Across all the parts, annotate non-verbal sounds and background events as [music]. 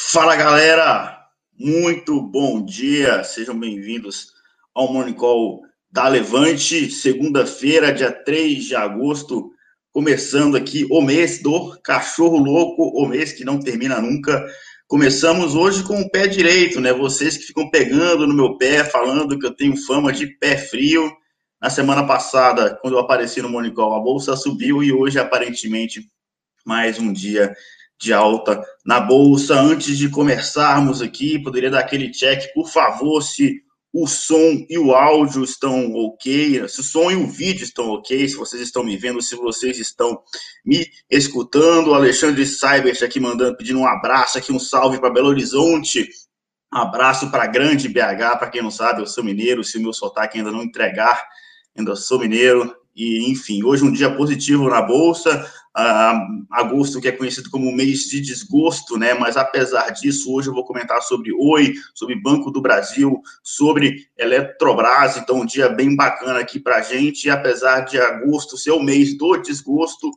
Fala galera, muito bom dia, sejam bem-vindos ao Morning Call da Levante, segunda-feira, dia 3 de agosto, começando aqui o mês do cachorro louco, o mês que não termina nunca. Começamos hoje com o pé direito, né? Vocês que ficam pegando no meu pé, falando que eu tenho fama de pé frio. Na semana passada, quando eu apareci no Morning Call, a bolsa subiu e hoje, aparentemente, mais um dia de alta na bolsa. Antes de começarmos aqui, poderia dar aquele check, por favor, se o som e o áudio estão ok, se o som e o vídeo estão ok, se vocês estão me vendo, se vocês estão me escutando. O Alexandre Cybert aqui mandando, pedindo um abraço aqui, um salve para Belo Horizonte. Um abraço para Grande BH, para quem não sabe, eu sou mineiro, se o meu sotaque ainda não entregar, ainda sou mineiro. E, enfim, hoje um dia positivo na Bolsa, agosto, que é conhecido como mês de desgosto, né? Mas apesar disso, hoje eu vou comentar sobre Oi, sobre Banco do Brasil, sobre Eletrobras. Então, um dia bem bacana aqui para gente. E apesar de agosto ser o mês do desgosto,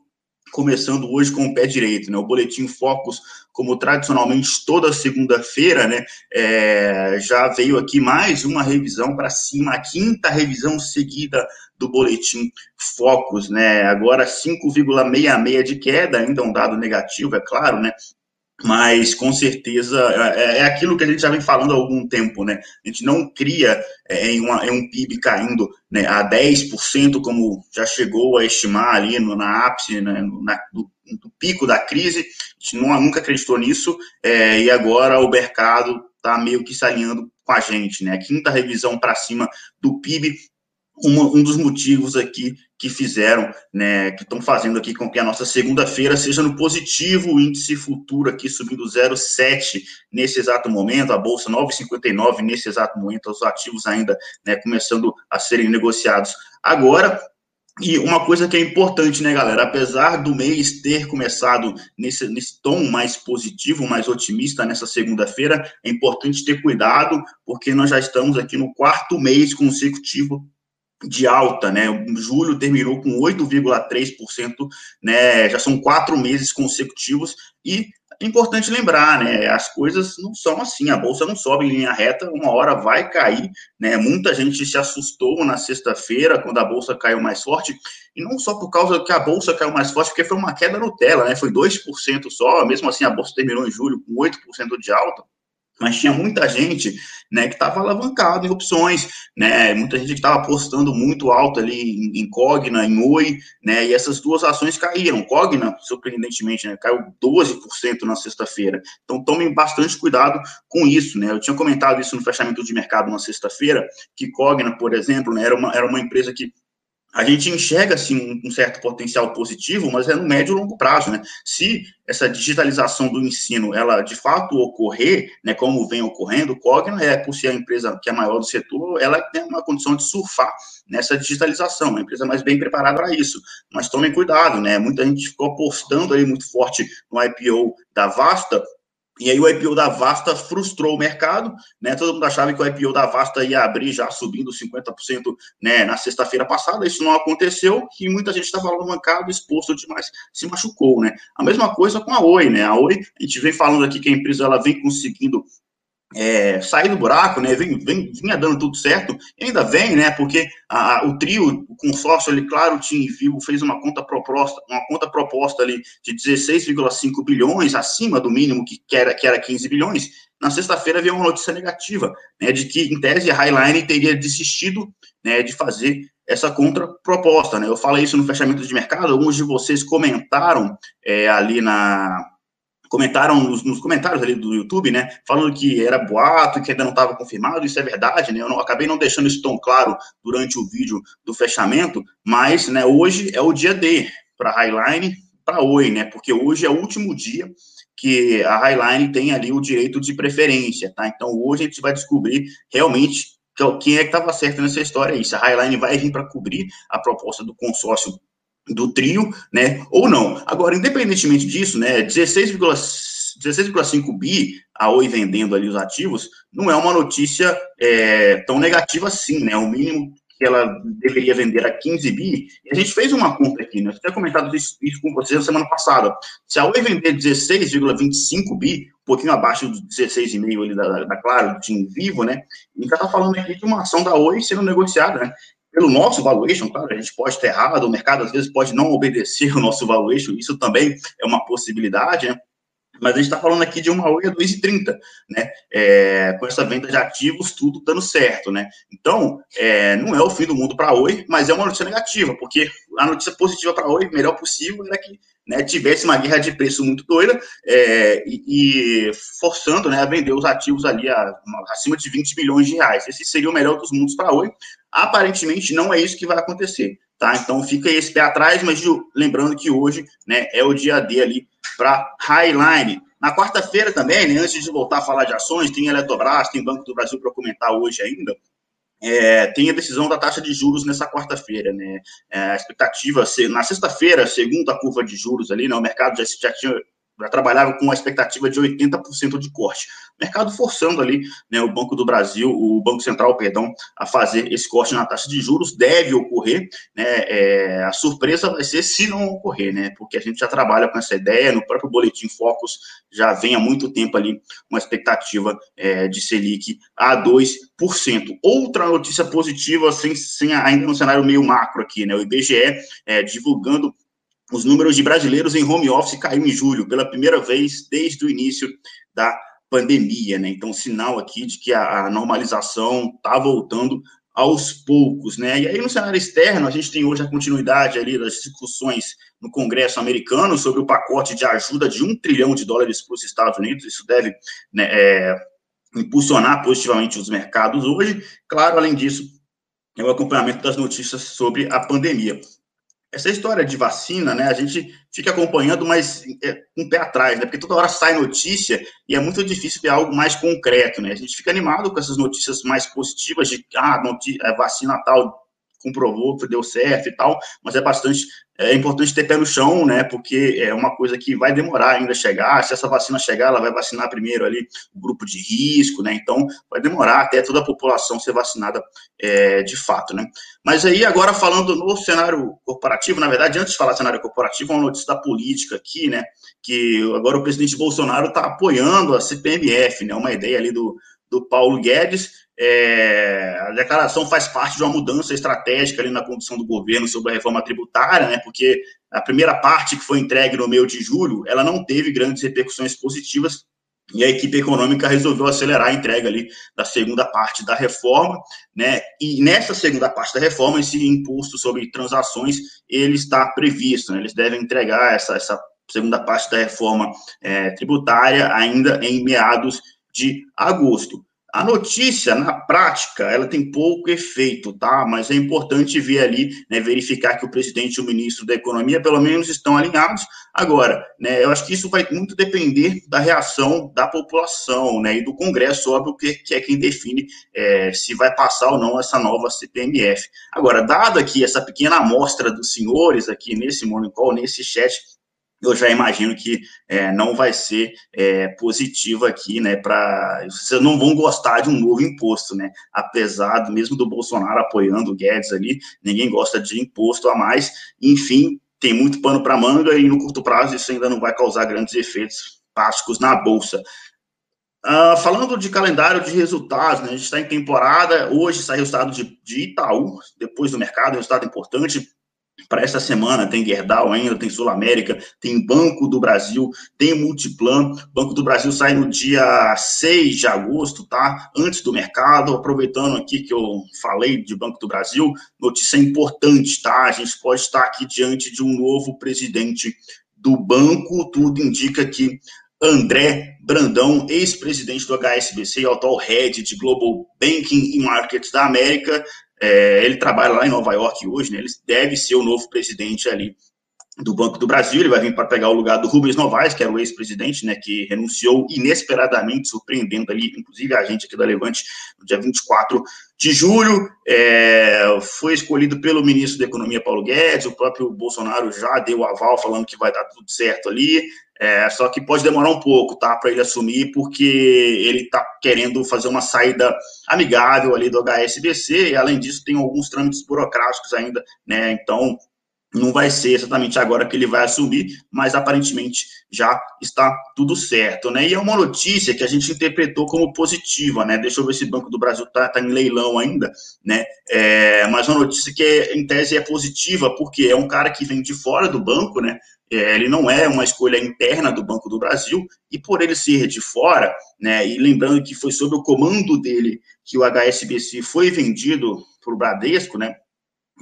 começando hoje com o pé direito, né? O boletim Focus, como tradicionalmente toda segunda-feira, né? É, já veio aqui mais uma revisão para cima, a quinta revisão seguida do boletim Focus, né? Agora 5,66 de queda, ainda um dado negativo, é claro, né? mas com certeza é, é, aquilo que a gente já vem falando há algum tempo, né? A gente não cria é, em, uma, em um PIB caindo né, a 10%, como já chegou a estimar ali no, na ápice, né, na, do, pico da crise, a gente não, nunca acreditou nisso, é, e agora o mercado está meio que se alinhando com a gente, né? A quinta revisão para cima do PIB um dos motivos aqui que fizeram, né, que estão fazendo aqui com que a nossa segunda-feira seja no positivo, o índice futuro aqui subindo 0,7 nesse exato momento, a bolsa 9,59 nesse exato momento, os ativos ainda né, começando a serem negociados agora. E uma coisa que é importante, né, galera? Apesar do mês ter começado nesse, nesse tom mais positivo, mais otimista nessa segunda-feira, é importante ter cuidado, porque nós já estamos aqui no quarto mês consecutivo de alta, né? Julho terminou com 8,3%, né? Já são quatro meses consecutivos e é importante lembrar, né? As coisas não são assim, a bolsa não sobe em linha reta, uma hora vai cair, né? Muita gente se assustou na sexta-feira quando a bolsa caiu mais forte, e não só por causa que a bolsa caiu mais forte, porque foi uma queda no tela, né? Foi 2% só, mesmo assim a bolsa terminou em julho com 8% de alta mas tinha muita gente né, que estava alavancado em opções, né, muita gente que estava apostando muito alto ali em, em, Cogna, em Oi, né, e essas duas ações caíram. Cogna, surpreendentemente, né, caiu 12% na sexta-feira. Então tomem bastante cuidado com isso. Né. Eu tinha comentado isso no fechamento de mercado na sexta-feira, que Cogna, por exemplo, né, era, uma, era uma empresa que a gente enxerga assim um certo potencial positivo, mas é no médio e longo prazo, né? Se essa digitalização do ensino ela de fato ocorrer, né, como vem ocorrendo, o Cogna é por ser a empresa que é maior do setor, ela tem uma condição de surfar nessa digitalização, uma empresa mais bem preparada para isso. Mas tomem cuidado, né? Muita gente ficou apostando aí muito forte no IPO da Vasta, e aí o IPO da Vasta frustrou o mercado, né? Todo mundo achava que o IPO da Vasta ia abrir já subindo 50% né, na sexta-feira passada, isso não aconteceu, e muita gente estava alavancado, exposto demais, se machucou, né? A mesma coisa com a Oi, né? A Oi, a gente vem falando aqui que a empresa ela vem conseguindo é, sair do buraco, né? Vem, vem, vinha dando tudo certo, e ainda vem, né? Porque a, o trio, o consórcio ali, claro, o Tim Vivo fez uma conta proposta, uma conta proposta ali de 16,5 bilhões, acima do mínimo que, que, era, que era 15 bilhões. Na sexta-feira veio uma notícia negativa, né? De que, em tese, a Highline teria desistido né, de fazer essa contraproposta, né? Eu falei isso no fechamento de mercado, alguns de vocês comentaram é, ali na comentaram nos, nos, comentários ali do YouTube, né, falando que era boato, que ainda não estava confirmado, isso é verdade, né, eu não, acabei não deixando isso tão claro durante o vídeo do fechamento, mas, né, hoje é o dia D para Highline, para Oi, né, porque hoje é o último dia que a Highline tem ali o direito de preferência, tá, então hoje a gente vai descobrir realmente quem é que estava certo nessa história aí, se a Highline vai vir para cobrir a proposta do consórcio do trio, né, ou não. Agora, independentemente disso, né, 16,5 16, bi a Oi vendendo ali os ativos, não é uma notícia é, tão negativa assim, né, o mínimo que ela deveria vender a 15 bi, e a gente fez uma conta aqui, né, eu tinha comentado isso, isso com vocês na semana passada, se a Oi vender 16,25 bi, um pouquinho abaixo dos 16,5 ali da, da Claro, de em vivo, né? A gente está falando aqui de uma ação da Oi sendo negociada, né? Pelo nosso valuation, claro, a gente pode estar errado, o mercado às vezes pode não obedecer o nosso valuation, isso também é uma possibilidade, né? mas a gente está falando aqui de uma Oi a 2,30, né? É, com essa venda de ativos, tudo dando certo, né? Então, é, não é o fim do mundo para a Oi, mas é uma notícia negativa, porque a notícia positiva para a Oi, melhor possível, era que né, tivesse uma guerra de preço muito doida é, e, e, forçando né, a vender os ativos ali a, acima de 20 milhões de reais. Esse seria o melhor dos mundos para Oi. Aparentemente, não é isso que vai acontecer. Tá? Então fica esse pé atrás, mas lembrando que hoje né, é o dia D ali para Highline. Na quarta-feira também, né, antes de voltar a falar de ações, tem Eletrobras, tem Banco do Brasil para comentar hoje ainda. É, tem a decisão da taxa de juros nessa quarta-feira, né? É, a expectativa, na sexta-feira, segundo a curva de juros ali, né, o mercado já, já tinha já trabalhava com uma expectativa de 80% de corte. Mercado forçando ali, né, o Banco do Brasil, o Banco Central, perdão, a fazer esse corte na taxa de juros, deve ocorrer, né, é, a surpresa vai ser se não ocorrer, né, porque a gente já trabalha com essa ideia, no próprio Boletim Focus já vem há muito tempo ali uma expectativa é, de Selic a 2%. Outra notícia positiva, sem, sem ainda no cenário meio macro aqui, né, o IBGE é, divulgando os números de brasileiros em home office caíram em julho, pela primeira vez desde o início da pandemia, né? Então, sinal aqui de que a, a normalização está voltando aos poucos, né? E aí, no cenário externo, a gente tem hoje a continuidade ali das discussões no Congresso americano sobre o pacote de ajuda de um trilhão de dólares para os Estados Unidos. Isso deve né, é, impulsionar positivamente os mercados hoje. Claro, além disso, é o acompanhamento das notícias sobre a pandemia essa história de vacina, né, a gente fica acompanhando, mas é, um pé atrás, né, porque toda hora sai notícia e é muito difícil ter algo mais concreto, né, a gente fica animado com essas notícias mais positivas de, ah, a vacina tal comprovou que deu certo e tal, mas é bastante é importante ter pé no chão, né? Porque é uma coisa que vai demorar ainda chegar. Se essa vacina chegar, ela vai vacinar primeiro ali o grupo de risco, né? Então vai demorar até toda a população ser vacinada é, de fato, né? Mas aí agora falando no cenário corporativo, na verdade, antes de falar cenário corporativo, uma notícia da política aqui, né? Que agora o presidente Bolsonaro está apoiando a CPMF, né? Uma ideia ali do, do Paulo Guedes é, a declaração faz parte de uma mudança estratégica ali na condução do governo sobre a reforma tributária, né, porque a primeira parte que foi entregue no meio de julho, ela não teve grandes repercussões positivas e a equipe econômica resolveu acelerar a entrega ali da segunda parte da reforma, né? E nessa segunda parte da reforma, esse imposto sobre transações ele está previsto, né? Eles devem entregar essa, essa segunda parte da reforma é, tributária ainda em meados de agosto. A notícia, na prática, ela tem pouco efeito, tá? Mas é importante ver ali, né, verificar que o presidente e o ministro da Economia, pelo menos, estão alinhados. Agora, né, eu acho que isso vai muito depender da reação da população, né, e do Congresso, óbvio, que, que é quem define é, se vai passar ou não essa nova CPMF. Agora, dada aqui essa pequena amostra dos senhores aqui nesse Morning Call, nesse chat, eu já imagino que é, não vai ser é, positivo aqui, né? Para vocês não vão gostar de um novo imposto, né? Apesar do mesmo do Bolsonaro apoiando o Guedes ali, ninguém gosta de imposto a mais. Enfim, tem muito pano para manga e no curto prazo isso ainda não vai causar grandes efeitos práticos na bolsa. Uh, falando de calendário de resultados, né, a gente está em temporada. Hoje sai o resultado de, de Itaú, depois do mercado, resultado importante para essa semana tem Gerdau ainda, tem Sul América, tem Banco do Brasil, tem Multiplan. Banco do Brasil sai no dia 6 de agosto, tá? Antes do mercado. Aproveitando aqui que eu falei de Banco do Brasil, notícia importante, tá? A gente pode estar aqui diante de um novo presidente do banco. Tudo indica que André Brandão, ex-presidente do HSBC e atual head de Global Banking e Markets da América, é, ele trabalha lá em Nova York hoje, né? Ele deve ser o novo presidente ali do Banco do Brasil. Ele vai vir para pegar o lugar do Rubens Novaes, que era o ex-presidente, né? Que renunciou inesperadamente, surpreendendo ali, inclusive a gente aqui da Levante, no dia 24 de julho. É, foi escolhido pelo ministro da Economia, Paulo Guedes. O próprio Bolsonaro já deu aval, falando que vai dar tudo certo ali. É, só que pode demorar um pouco, tá, para ele assumir, porque ele está querendo fazer uma saída amigável ali do HSBC, e além disso tem alguns trâmites burocráticos ainda, né, então não vai ser exatamente agora que ele vai assumir, mas aparentemente já está tudo certo, né? E é uma notícia que a gente interpretou como positiva, né? Deixa eu ver se o Banco do Brasil está tá em leilão ainda, né? É, mas uma notícia que, em tese, é positiva, porque é um cara que vem de fora do banco, né? É, ele não é uma escolha interna do Banco do Brasil, e por ele ser de fora, né? E lembrando que foi sob o comando dele que o HSBC foi vendido para o Bradesco, né?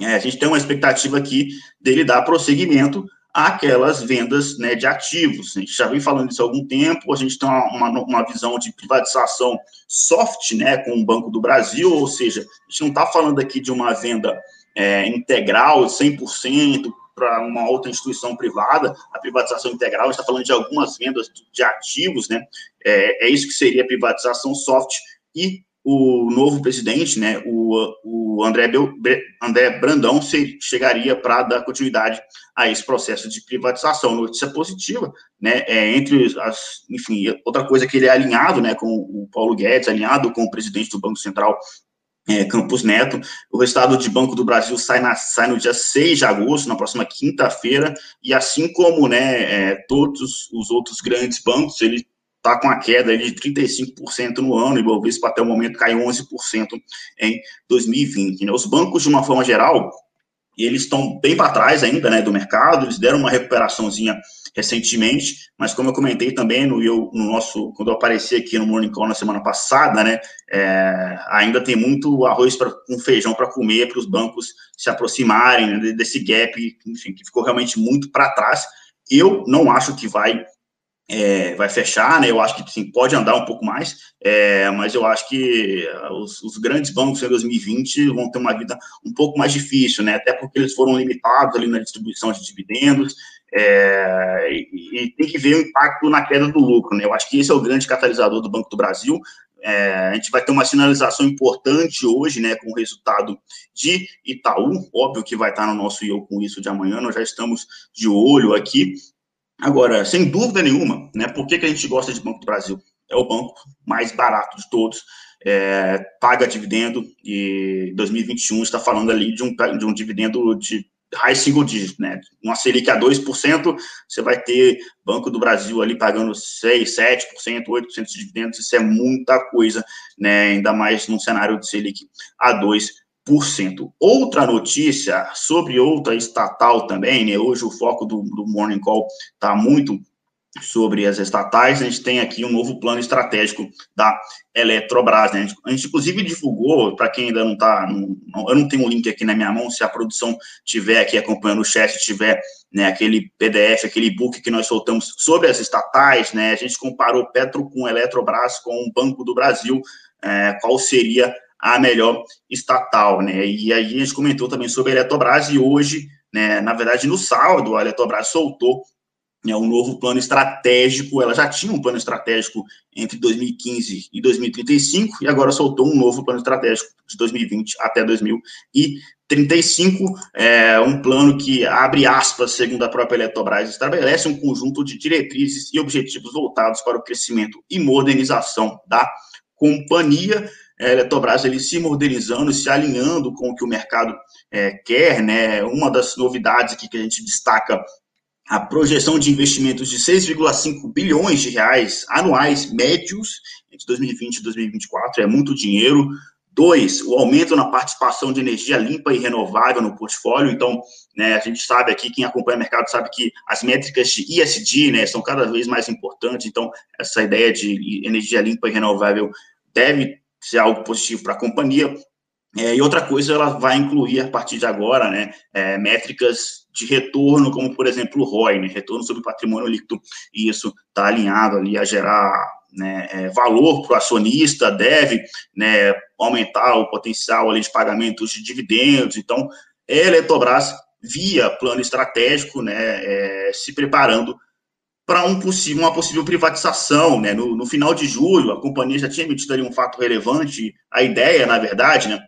É, a gente tem uma expectativa aqui dele dar prosseguimento àquelas vendas né, de ativos. A gente já vem falando isso há algum tempo, a gente tem uma, uma visão de privatização soft né, com o Banco do Brasil, ou seja, a gente não está falando aqui de uma venda é, integral, 100%, para uma outra instituição privada, a privatização integral, a gente está falando de algumas vendas de ativos, né? É, é isso que seria privatização soft, e o novo presidente, né, o, o André, Bel, André Brandão, se, chegaria para dar continuidade a esse processo de privatização. Notícia positiva, né, é, entre as, enfim, outra coisa que ele é alinhado, né, com o Paulo Guedes, alinhado com o presidente do Banco Central, é, Campos Neto. O resultado de Banco do Brasil sai, na, sai no dia 6 de agosto, na próxima quinta-feira, e assim como né, é, todos os outros grandes bancos, ele está com a queda de 35% no ano, e o Ibovespa até o momento caiu 11% em 2020. Né? Os bancos, de uma forma geral, eles estão bem para trás ainda né, do mercado, eles deram uma recuperaçãozinha recentemente, mas como eu comentei também no, eu, no nosso, quando eu apareci aqui no Morning Call na semana passada, né, é, ainda tem muito arroz com um feijão para comer para os bancos se aproximarem né, desse gap, enfim, que ficou realmente muito para trás. Eu não acho que vai é, vai fechar, né? Eu acho que sim, pode andar um pouco mais, é, mas eu acho que os, os, grandes bancos em 2020 vão ter uma vida um pouco mais difícil, né? Até porque eles foram limitados ali na distribuição de dividendos, é, e, e, tem que ver o impacto na queda do lucro, né? Eu acho que esse é o grande catalisador do Banco do Brasil. É, a gente vai ter uma sinalização importante hoje, né, com o resultado de Itaú, óbvio que vai estar no nosso eu com isso de amanhã, nós já estamos de olho aqui, Agora, sem dúvida nenhuma, né, por que, que a gente gosta de Banco do Brasil? É o banco mais barato de todos, é, paga dividendo, e 2021 está falando ali de um, de um dividendo de high single digit, né? Uma Selic a 2%, você vai ter Banco do Brasil ali pagando 6, 7%, 8% de dividendos, isso é muita coisa, né? Ainda mais num cenário de Selic a 2%. Outra notícia sobre outra estatal também, né? Hoje o foco do, do Morning Call está muito sobre as estatais, a gente tem aqui um novo plano estratégico da Eletrobras, né? A gente, inclusive, divulgou, para quem ainda não está, eu não tenho o um link aqui na minha mão, se a produção tiver aqui acompanhando o chat, tiver né, aquele PDF, aquele e-book que nós soltamos sobre as estatais, né? A gente comparou Petro com Eletrobras com o Banco do Brasil, é, qual seria a melhor estatal, né? E aí a gente comentou também sobre a Eletrobras e hoje, né, na verdade, no sábado, a Eletrobras soltou né, um novo plano estratégico. Ela já tinha um plano estratégico entre 2015 e 2035 e agora soltou um novo plano estratégico de 2020 até 2035. É um plano que abre aspas, segundo a própria Eletrobras, estabelece um conjunto de diretrizes e objetivos voltados para o crescimento e modernização da companhia a Eletrobras ele se modernizando, se alinhando com o que o mercado é, quer, né? Uma das novidades aqui que a gente destaca a projeção de investimentos de 6,5 bilhões de reais anuais médios entre 2020 e 2024 é muito dinheiro. Dois, o aumento na participação de energia limpa e renovável no portfólio. Então, né, a gente sabe aqui, quem acompanha o mercado sabe que as métricas de ISD né, são cada vez mais importantes. Então, essa ideia de energia limpa e renovável deve ser algo positivo para a companhia. É, e outra coisa, ela vai incluir, a partir de agora, né, é, métricas de retorno, como, por exemplo, o ROI, né, retorno sobre patrimônio líquido, e isso está alinhado ali a gerar né, é, valor para o acionista, deve né, aumentar o potencial ali de pagamentos de dividendos. Então, a Eletrobras, via plano estratégico, né, é, se preparando para um uma possível privatização. Né? No, no, final de julho, a companhia já tinha emitido ali um fato relevante. A ideia, na verdade, né,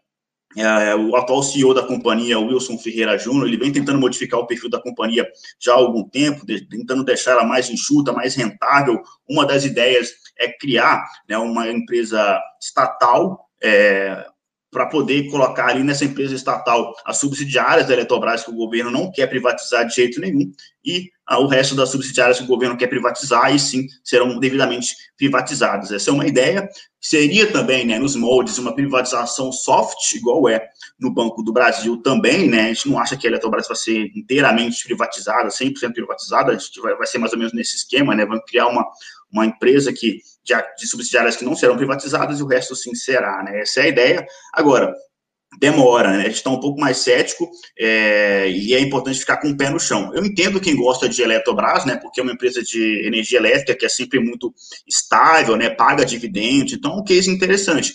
é, o atual CEO da companhia, Wilson Ferreira Júnior, ele vem tentando modificar o perfil da companhia já há algum tempo, de, tentando deixar ela mais enxuta, mais rentável. Uma das ideias é criar né, uma empresa estatal, é, para poder colocar ali nessa empresa estatal as subsidiárias da Eletrobras que o governo não quer privatizar de jeito nenhum e o resto das subsidiárias que o governo quer privatizar e sim serão devidamente privatizadas. Essa é uma ideia. Seria também, né, nos moldes, uma privatização soft, igual é no Banco do Brasil também, né? A gente não acha que a Eletrobras vai ser inteiramente privatizada, 100% privatizada, a gente vai, vai ser mais ou menos nesse esquema, né? Vamos criar uma, uma empresa que de, de subsidiárias que não serão privatizadas e o resto sim será, né? Essa é a ideia. Agora, demora, né? A gente está um pouco mais cético é, e é importante ficar com o pé no chão. Eu entendo quem gosta de Eletrobras, né? Porque é uma empresa de energia elétrica que é sempre muito estável, né? Paga dividendos, então é um case interessante.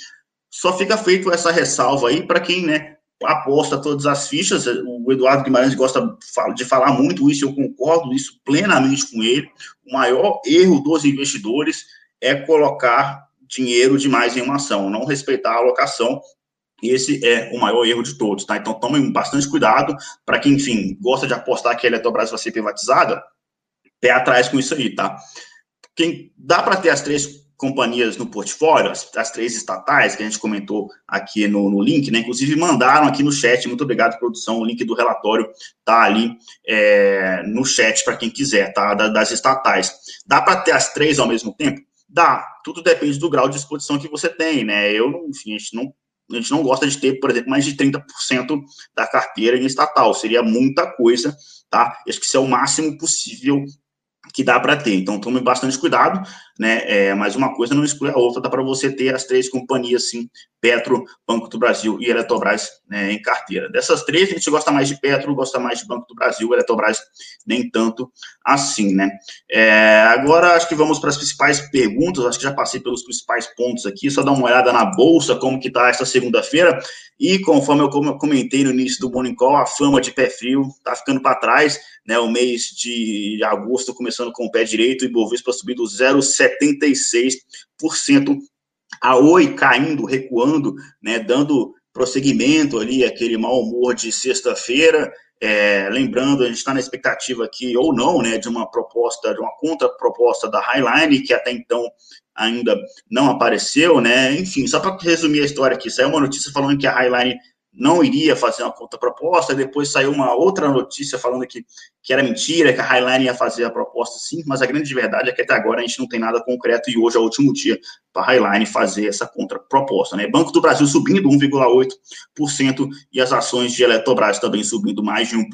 Só fica feito essa ressalva aí para quem, né? Aposta todas as fichas. O Eduardo Guimarães gosta de falar muito isso, eu concordo isso plenamente com ele. O maior erro dos investidores é colocar dinheiro demais em uma ação, não respeitar a alocação. Esse é o maior erro de todos, tá? Então tomem bastante cuidado para quem, enfim, gosta de apostar que a Eletrobras vai ser privatizada, pé atrás com isso aí, tá? Quem dá para ter as três companhias no portfólio, as, as, três estatais que a gente comentou aqui no, no, link, né? Inclusive mandaram aqui no chat, muito obrigado, produção. O link do relatório tá ali é, no chat para quem quiser, tá? Da, das estatais. Dá para ter as três ao mesmo tempo? Dá, tudo depende do grau de exposição que você tem, né? Eu, enfim, a gente não, a gente não gosta de ter, por exemplo, mais de 30% da carteira em estatal, seria muita coisa, tá? Acho que isso é o máximo possível que dá para ter. Então, tome bastante cuidado, né? É, mas uma coisa não exclui a outra, dá para você ter as três companhias, sim, Petro, Banco do Brasil e Eletrobras né, em carteira. Dessas três, a gente gosta mais de Petro, gosta mais de Banco do Brasil, Eletrobras nem tanto assim, né? É, agora, acho que vamos para as principais perguntas, acho que já passei pelos principais pontos aqui, só dar uma olhada na Bolsa, como que está esta segunda-feira, e conforme eu comentei no início do Morning Call, a fama de pé frio está ficando para trás, né, o mês de agosto começando com o pé direito, e Bovespa subindo 0,76%, a Oi caindo, recuando, né, dando prosseguimento ali, aquele mau humor de sexta-feira, é, lembrando, a gente está na expectativa aqui, ou não, né, de uma proposta, de uma contraproposta da Highline, que até então ainda não apareceu, né? Enfim, só para resumir a história aqui, saiu uma notícia falando que a Highline não iria fazer uma contraproposta, depois saiu uma outra notícia falando que, que era mentira, que a Highline ia fazer a proposta sim, mas a grande verdade é que até agora a gente não tem nada concreto e hoje é o último dia para a Highline fazer essa contraproposta. Né? Banco do Brasil subindo 1,8% e as ações de Eletrobras também subindo mais de 1%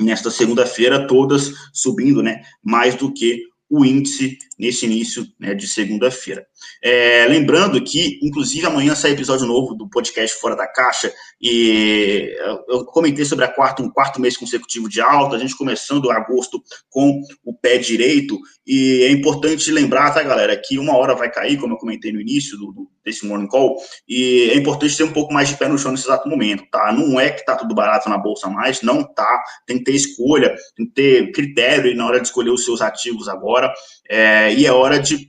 nesta segunda-feira, todas subindo né, mais do que o índice nesse início né, de segunda-feira. É, lembrando que, inclusive, amanhã sai episódio novo do podcast Fora da Caixa, e eu comentei sobre a quarta, um quarto mês consecutivo de alta, a gente começando agosto com o pé direito, e é importante lembrar, tá, galera, que uma hora vai cair, como eu comentei no início do, do, desse morning call, e é importante ter um pouco mais de pé no chão nesse exato momento, tá? Não é que tá tudo barato na bolsa mais, não tá, tem que ter escolha, tem que ter critério na hora de escolher os seus ativos agora, é, e é hora de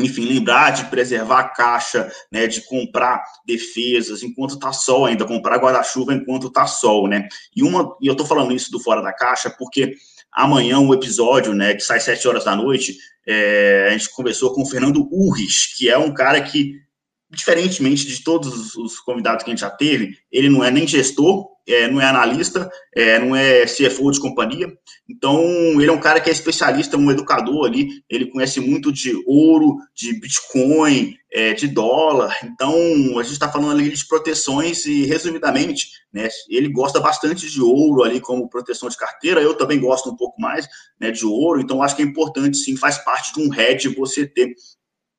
enfim, lembrar de preservar a caixa, né, de comprar defesas enquanto tá sol ainda, comprar guarda-chuva enquanto tá sol, né? E uma, e eu tô falando isso do fora da caixa porque amanhã um episódio, né, que sai sete horas da noite, é, a gente conversou com o Fernando Urris, que é um cara que diferentemente de todos os convidados que a gente já teve, ele não é nem gestor, é, não é analista, é, não é CFO de companhia. Então, ele é um cara que é especialista, um educador ali. Ele conhece muito de ouro, de Bitcoin, é, de dólar. Então, a gente está falando ali de proteções e, resumidamente, né, ele gosta bastante de ouro ali como proteção de carteira. Eu também gosto um pouco mais né, de ouro. Então, acho que é importante, sim, faz parte de um hedge você ter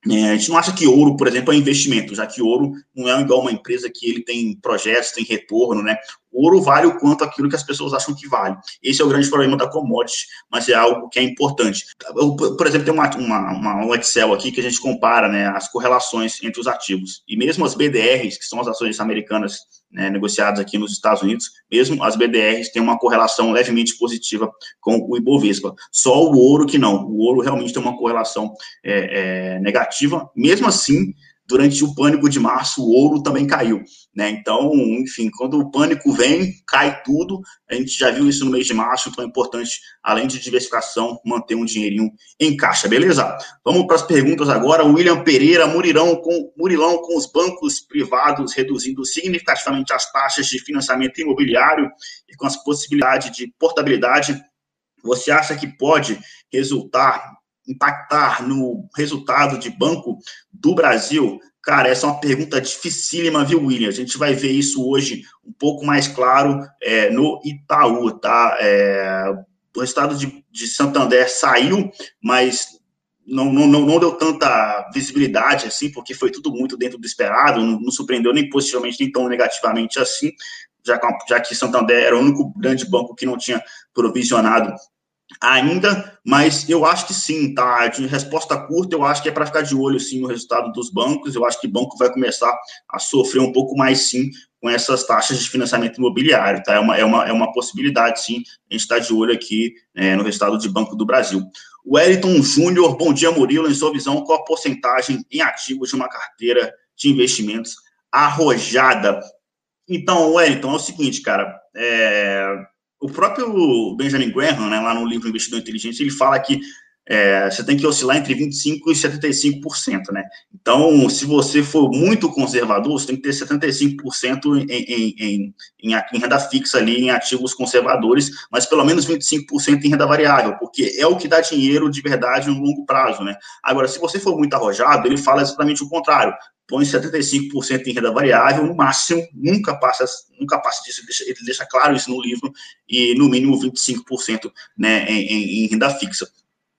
é, a gente não acha que ouro, por exemplo, é investimento, já que ouro não é igual uma empresa que ele tem projetos, tem retorno, né? Ouro vale o quanto aquilo que as pessoas acham que vale. Esse é o grande problema da commodity, mas é algo que é importante. Eu, por exemplo, tem uma, uma, um Excel aqui que a gente compara né, as correlações entre os ativos. E mesmo as BDRs, que são as ações americanas né, negociadas aqui nos Estados Unidos, mesmo as BDRs têm uma correlação levemente positiva com o Ibovespa. Só o ouro que não. O ouro realmente tem uma correlação é, é, negativa. Mesmo assim, durante o pânico de março, o ouro também caiu. Né? Então, enfim, quando o pânico vem, cai tudo. A gente já viu isso no mês de março, então é importante, além de diversificação, manter um dinheirinho em caixa, beleza? Vamos para as perguntas agora. William Pereira, Murilão com, Murilão com os bancos privados reduzindo significativamente as taxas de financiamento imobiliário e com as possibilidades de portabilidade, você acha que pode resultar, impactar no resultado de banco do Brasil? Cara, essa é uma pergunta dificílima, viu, William? A gente vai ver isso hoje um pouco mais claro é, no Itaú, tá? É, o resultado de, de Santander saiu, mas não, não, não, deu tanta visibilidade assim, porque foi tudo muito dentro do esperado, não, não surpreendeu nem positivamente, nem tão negativamente assim, já, já que Santander era o único grande banco que não tinha provisionado ainda, mas eu acho que sim, tá? De resposta curta, eu acho que é para ficar de olho sim no resultado dos bancos. Eu acho que o banco vai começar a sofrer um pouco mais sim com essas taxas de financiamento imobiliário, tá? É uma, é uma, é uma possibilidade sim. A gente está de olho aqui é, no resultado de Banco do Brasil. Wellington Júnior, bom dia, Murilo. Em sua visão, qual a porcentagem em ativos de uma carteira de investimentos arrojada? Então, Wellington, é o seguinte, cara. É, o próprio Benjamin Graham, né, lá no livro Investidor Inteligente, ele fala que é, você tem que oscilar entre 25% e 75%, né? Então, se você for muito conservador, você tem que ter 75% em, em, em, em, renda fixa ali, em ativos conservadores, mas pelo menos 25% em renda variável, porque é o que dá dinheiro de verdade no longo prazo, né? Agora, se você for muito arrojado, ele fala exatamente o contrário põe 75% em renda variável, no máximo, nunca passa, nunca passa disso, ele deixa, claro isso no livro, e no mínimo 25% né, em, em, renda fixa.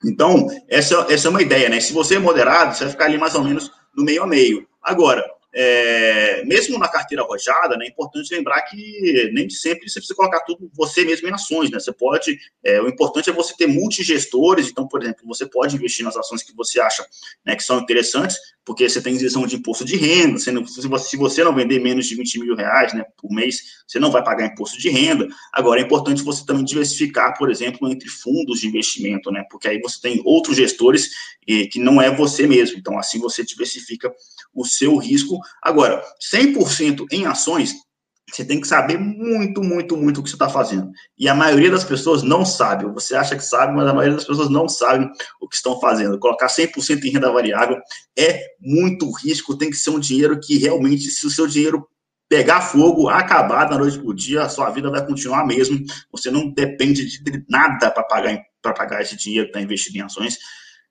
Então, essa, essa é uma ideia, né? Se você é moderado, você vai ficar ali mais ou menos no meio a meio. Agora, é, mesmo na carteira arrojada, né, é importante lembrar que nem sempre você precisa colocar tudo você mesmo em ações, né? Você pode, é, o importante é você ter multigestores, então, por exemplo, você pode investir nas ações que você acha né, que são interessantes, porque você tem isenção de imposto de renda, você não, se, você, se você não vender menos de 20 mil reais né, por mês, você não vai pagar imposto de renda. Agora, é importante você também diversificar, por exemplo, entre fundos de investimento, né? Porque aí você tem outros gestores que não é você mesmo. Então, assim você diversifica o seu risco. Agora, 100% em ações, você tem que saber muito, muito, muito o que você está fazendo. E a maioria das pessoas não sabe. Você acha que sabe, mas a maioria das pessoas não sabem o que estão fazendo. Colocar 100% em renda variável é muito risco. Tem que ser um dinheiro que realmente, se o seu dinheiro pegar fogo, acabar da noite para o dia, a sua vida vai continuar mesmo. Você não depende de nada para pagar, pagar esse dinheiro que está investido em ações.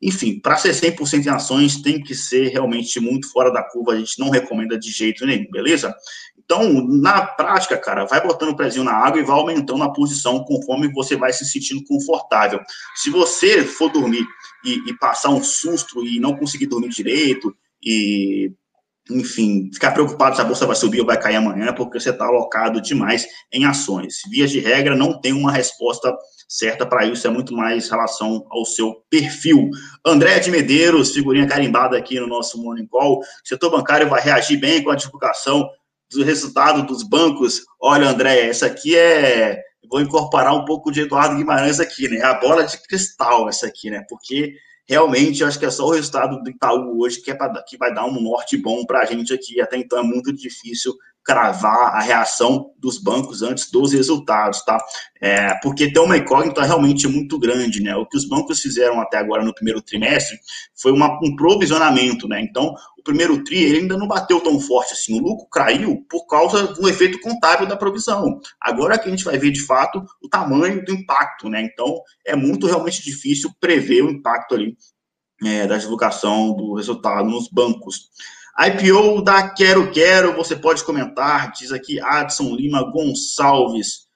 Enfim, para ser 100% em ações, tem que ser realmente muito fora da curva, a gente não recomenda de jeito nenhum, beleza? Então, na prática, cara, vai botando o pezinho na água e vai aumentando a posição conforme você vai se sentindo confortável. Se você for dormir e, e passar um susto e não conseguir dormir direito e enfim, ficar preocupado se a bolsa vai subir ou vai cair amanhã, porque você está alocado demais em ações. Via de regra, não tem uma resposta certa para isso, é muito mais relação ao seu perfil. André de Medeiros, figurinha carimbada aqui no nosso Morning Call. O setor bancário vai reagir bem com a divulgação do resultado dos bancos. Olha, André, essa aqui é. Vou incorporar um pouco de Eduardo Guimarães aqui, né? A bola de cristal, essa aqui, né? Porque realmente acho que é só o resultado do Itaú hoje que, é pra, que vai dar um norte bom para a gente aqui. Até então é muito difícil cravar a reação dos bancos antes dos resultados, tá? É, porque tem uma incógnita realmente muito grande, né? O que os bancos fizeram até agora no primeiro trimestre foi uma, um provisionamento, né? Então, o primeiro TRI ele ainda não bateu tão forte assim. O lucro caiu por causa do efeito contábil da provisão. Agora que a gente vai ver de fato o tamanho do impacto, né? Então, é muito realmente difícil prever o impacto ali é, da divulgação do resultado nos bancos. IPO da Quero Quero, você pode comentar, diz aqui Adson Lima Gonçalves.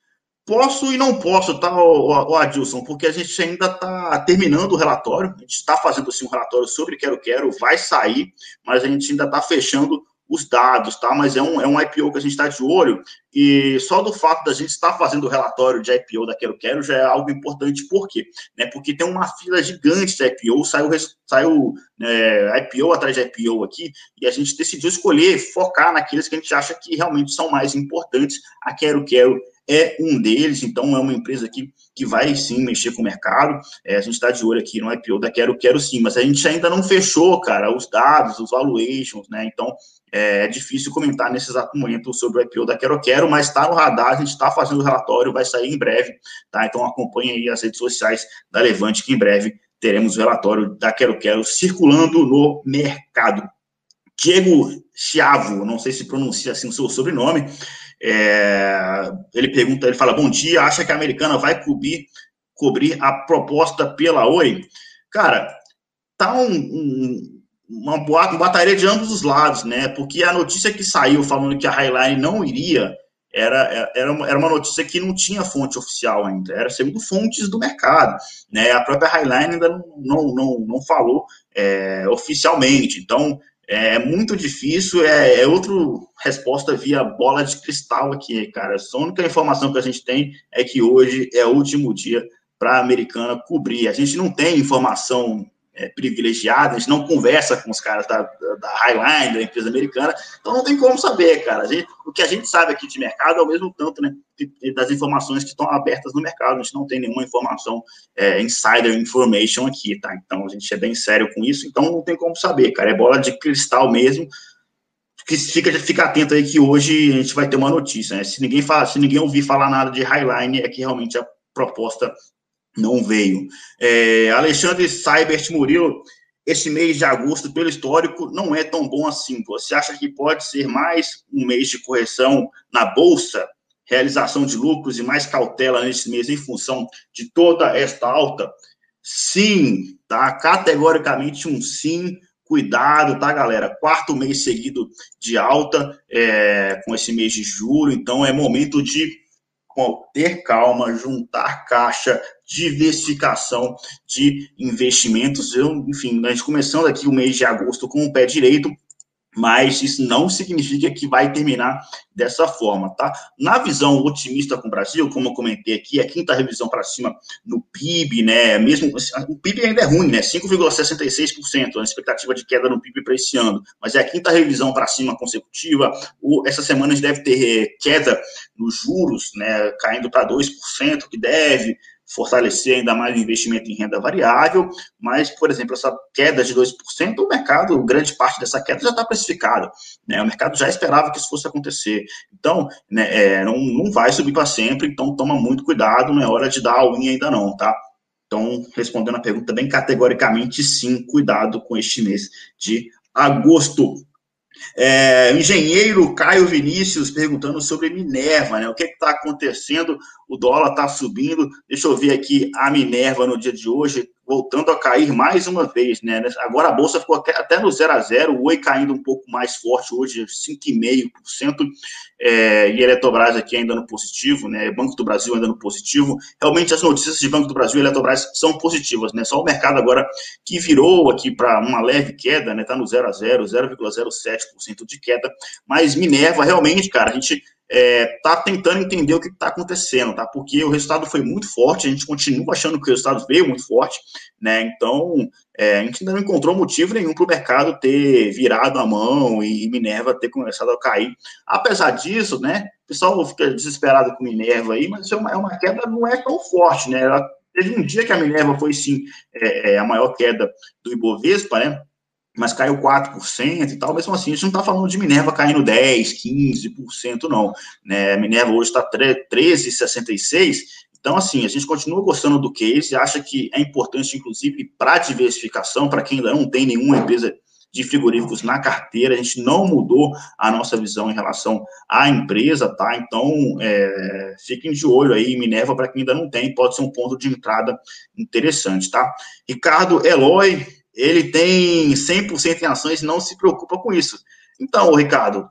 Posso e não posso, tá, o, Adilson, porque a gente ainda está terminando o relatório, a gente está fazendo assim, um relatório sobre Quero Quero, vai sair, mas a gente ainda está fechando os dados, tá? Mas é um, é um IPO que a gente está de olho, e só do fato da gente estar fazendo o relatório de IPO da Quero Quero já é algo importante, por quê? Né? Porque tem uma fila gigante de IPO, saiu, saiu é, IPO atrás de IPO aqui, e a gente decidiu escolher, focar naqueles que a gente acha que realmente são mais importantes. A Quero Quero é um deles, então é uma empresa que, que vai sim mexer com o mercado. É, a gente está de olho aqui no IPO da Quero Quero sim, mas a gente ainda não fechou, cara, os dados, os valuations, né? Então é, é difícil comentar nesse exato momento sobre o IPO da Quero Quero, mas está no radar, a gente está fazendo o relatório, vai sair em breve, tá? Então acompanhe aí as redes sociais da Levante, que em breve teremos o relatório da Quero Quero circulando no mercado. Diego Chiavo, não sei se pronuncia assim o seu sobrenome, é, ele pergunta, ele fala, bom dia, acha que a americana vai cobrir, cobrir a proposta pela Oi? Cara, tá um, um, uma, boa, uma bateria de ambos os lados, né? Porque a notícia que saiu falando que a Highline não iria era, era, uma, era uma notícia que não tinha fonte oficial ainda, era segundo fontes do mercado, né? A própria Highline ainda não, não, não, não falou é, oficialmente, então é muito difícil, é, é outra resposta via bola de cristal aqui, cara. A única informação que a gente tem é que hoje é o último dia para a americana cobrir. A gente não tem informação é, privilegiada, a gente não conversa com os caras da, da, da, Highline, da empresa americana, então não tem como saber, cara. Gente, o que a gente sabe aqui de mercado é o mesmo tanto, né, das informações que estão abertas no mercado, a gente não tem nenhuma informação é, insider information aqui, tá? Então a gente é bem sério com isso, então não tem como saber, cara. É bola de cristal mesmo. Que fica, fica atento aí que hoje a gente vai ter uma notícia, né? Se ninguém fala, se ninguém ouvir falar nada de Highline, é que realmente a proposta não veio. É, Alexandre Saibert Murilo, esse mês de agosto, pelo histórico, não é tão bom assim. Você acha que pode ser mais um mês de correção na Bolsa, realização de lucros e mais cautela nesse mês em função de toda esta alta? Sim, tá? Categoricamente um sim. Cuidado, tá, galera? Quarto mês seguido de alta é, com esse mês de julho, então é momento de ter calma, juntar caixa, diversificação de investimentos. Eu, enfim, gente começando aqui o mês de agosto com o pé direito, mas isso não significa que vai terminar dessa forma, tá? Na visão otimista com o Brasil, como eu comentei aqui, a quinta revisão para cima no PIB, né? Mesmo o PIB ainda é ruim, né? 5,66%, a expectativa de queda no PIB para esse ano, mas é a quinta revisão para cima consecutiva. O, essa semana a gente deve ter eh, queda nos juros, né? Caindo para 2%, que deve fortalecer ainda mais o investimento em renda variável, mas, por exemplo, essa queda de 2%, o mercado, grande parte dessa queda já está precificada, né? O mercado já esperava que isso fosse acontecer. Então, né, é, não, não vai subir para sempre, então toma muito cuidado, não é hora de dar a unha ainda não, tá? Então, respondendo a pergunta bem categoricamente, sim, cuidado com este mês de agosto. É, engenheiro Caio Vinícius perguntando sobre Minerva, né? O que está acontecendo? O dólar está subindo. Deixa eu ver aqui a Minerva no dia de hoje voltando a cair mais uma vez, né? Agora a bolsa ficou até no 0 a 0, o Oi caindo um pouco mais forte hoje, 5,5%, é, e Eletrobras aqui ainda no positivo, né? Banco do Brasil ainda no positivo. Realmente as notícias de Banco do Brasil e Eletrobras são positivas, né? Só o mercado agora que virou aqui para uma leve queda, né? Tá no 0 a 0, 0,07% de queda, mas Minerva realmente, cara, a gente está é, tentando entender o que está acontecendo, tá? Porque o resultado foi muito forte, a gente continua achando que o resultado veio muito forte, né? Então, é, a gente ainda não encontrou motivo nenhum para o mercado ter virado a mão e Minerva ter começado a cair. Apesar disso, né? O pessoal fica desesperado com Minerva aí, mas é uma, é uma queda não é tão forte, né? Ela, teve um dia que a Minerva foi sim é, é a maior queda do Ibovespa, né? Mas caiu 4% e tal, mesmo assim, a gente não está falando de Minerva caindo 10%, 15%, não. Né? Minerva hoje está 13,66%, então, assim, a gente continua gostando do case, acha que é importante, inclusive, para diversificação, para quem ainda não tem nenhuma empresa de frigoríficos na carteira, a gente não mudou a nossa visão em relação à empresa, tá? Então, é, fiquem de olho aí, Minerva, para quem ainda não tem, pode ser um ponto de entrada interessante, tá? Ricardo Eloy, ele tem 100% em ações e não se preocupa com isso. Então, Ricardo,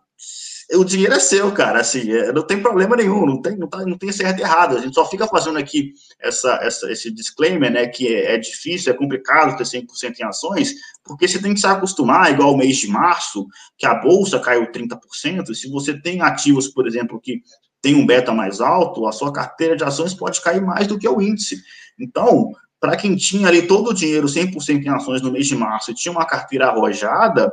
o dinheiro é seu, cara, assim, é, não tem problema nenhum, não tem, não, tá, não tem certo e errado, a gente só fica fazendo aqui essa, essa, esse disclaimer, né, que é, é difícil, é complicado ter 100% em ações, porque você tem que se acostumar, igual o mês de março, que a bolsa caiu 30%, se você tem ativos, por exemplo, que tem um beta mais alto, a sua carteira de ações pode cair mais do que o índice. Então, para quem tinha ali todo o dinheiro 100% em ações no mês de março e tinha uma carteira arrojada,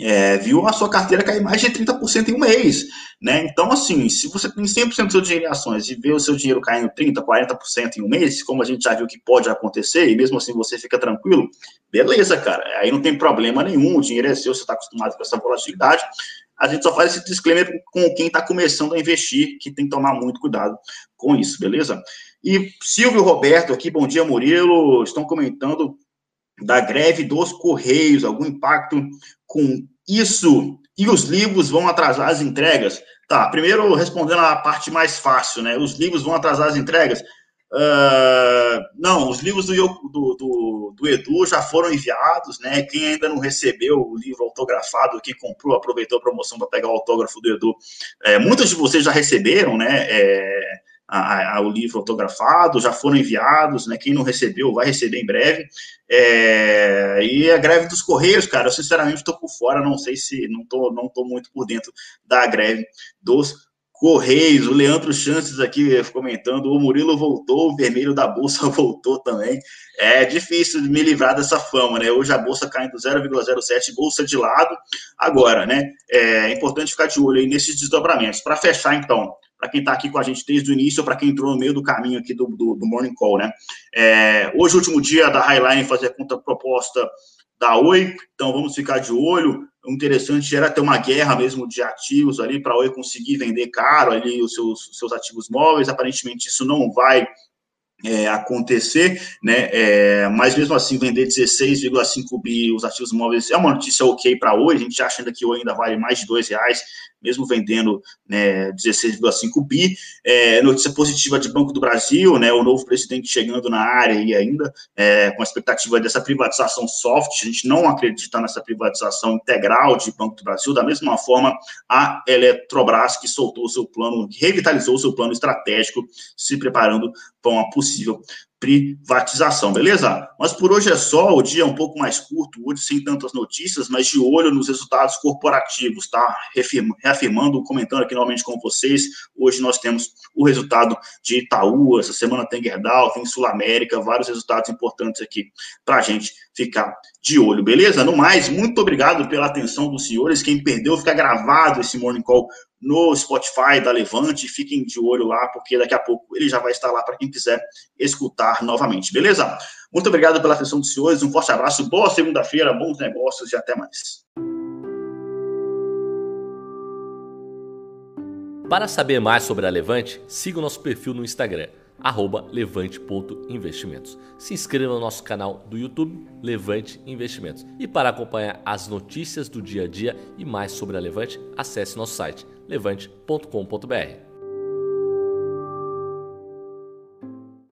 é, viu a sua carteira cair mais de 30% em um mês, né? Então, assim, se você tem 100% do seu dinheiro em ações e vê o seu dinheiro caindo 30%, 40% em um mês, como a gente já viu que pode acontecer, e mesmo assim você fica tranquilo, beleza, cara, aí não tem problema nenhum, o dinheiro é seu, você está acostumado com essa volatilidade, a gente só faz esse disclaimer com quem está começando a investir, que tem que tomar muito cuidado com isso, beleza? E Silvio Roberto aqui, bom dia, Murilo, estão comentando da greve dos Correios, algum impacto com isso? E os livros vão atrasar as entregas? Tá, primeiro respondendo a parte mais fácil, né? Os livros vão atrasar as entregas? Uh, não, os livros do, do, do, do, Edu já foram enviados, né? Quem ainda não recebeu o livro autografado, quem comprou, aproveitou a promoção para pegar o autógrafo do Edu, é, muitos de vocês já receberam, né? É, a, a, o livro autografado, já foram enviados, né? Quem não recebeu vai receber em breve. É, e a greve dos Correios, cara, eu sinceramente estou por fora, não sei se não estou não tô muito por dentro da greve dos Correios. O Leandro Chances aqui comentando: o Murilo voltou, o vermelho da bolsa [laughs] voltou também. É difícil me livrar dessa fama, né? Hoje a bolsa caindo 0,07, bolsa de lado. Agora, né? É importante ficar de olho aí nesses desdobramentos. Para fechar, então, para quem está aqui com a gente desde o início para quem entrou no meio do caminho aqui do, do, do Morning Call, né? É, hoje, último dia da Highline fazer conta proposta da Oi, então vamos ficar de olho. O interessante era ter uma guerra mesmo de ativos ali para a Oi conseguir vender caro ali os seus, seus ativos móveis. Aparentemente, isso não vai é, acontecer, né? É, mas mesmo assim, vender 16,5 bi os ativos móveis é uma notícia ok para hoje. A gente acha ainda que o ainda vale mais de dois reais, mesmo vendendo né, 16,5 bi. É, notícia positiva de Banco do Brasil, né? O novo presidente chegando na área e ainda é, com a expectativa dessa privatização soft. A gente não acredita nessa privatização integral de Banco do Brasil. Da mesma forma, a Eletrobras que soltou o seu plano, revitalizou o seu plano estratégico, se preparando para uma possível 肌肉 privatização, beleza? Mas por hoje é só, o dia é um pouco mais curto, hoje sem tantas notícias, mas de olho nos resultados corporativos, tá? reafirmando, comentando aqui novamente com vocês, hoje nós temos o resultado de Itaú, essa semana tem Gerdau, tem Sul América, vários resultados importantes aqui para a gente ficar de olho, beleza? No mais, muito obrigado pela atenção dos senhores, quem perdeu, fica gravado esse Morning Call no Spotify da Levante. Fiquem de olho lá, porque daqui a pouco ele já vai estar lá para quem quiser escutar novamente, beleza? Muito obrigado pela atenção dos senhores, um forte abraço, boa segunda-feira, bons negócios e até mais. Para saber mais sobre a Levante, siga o nosso perfil no Instagram, levante.investimentos. Se inscreva no nosso canal do YouTube, Levante Investimentos. E para acompanhar as notícias do dia a dia e mais sobre a Levante, acesse nosso site levante.com.br.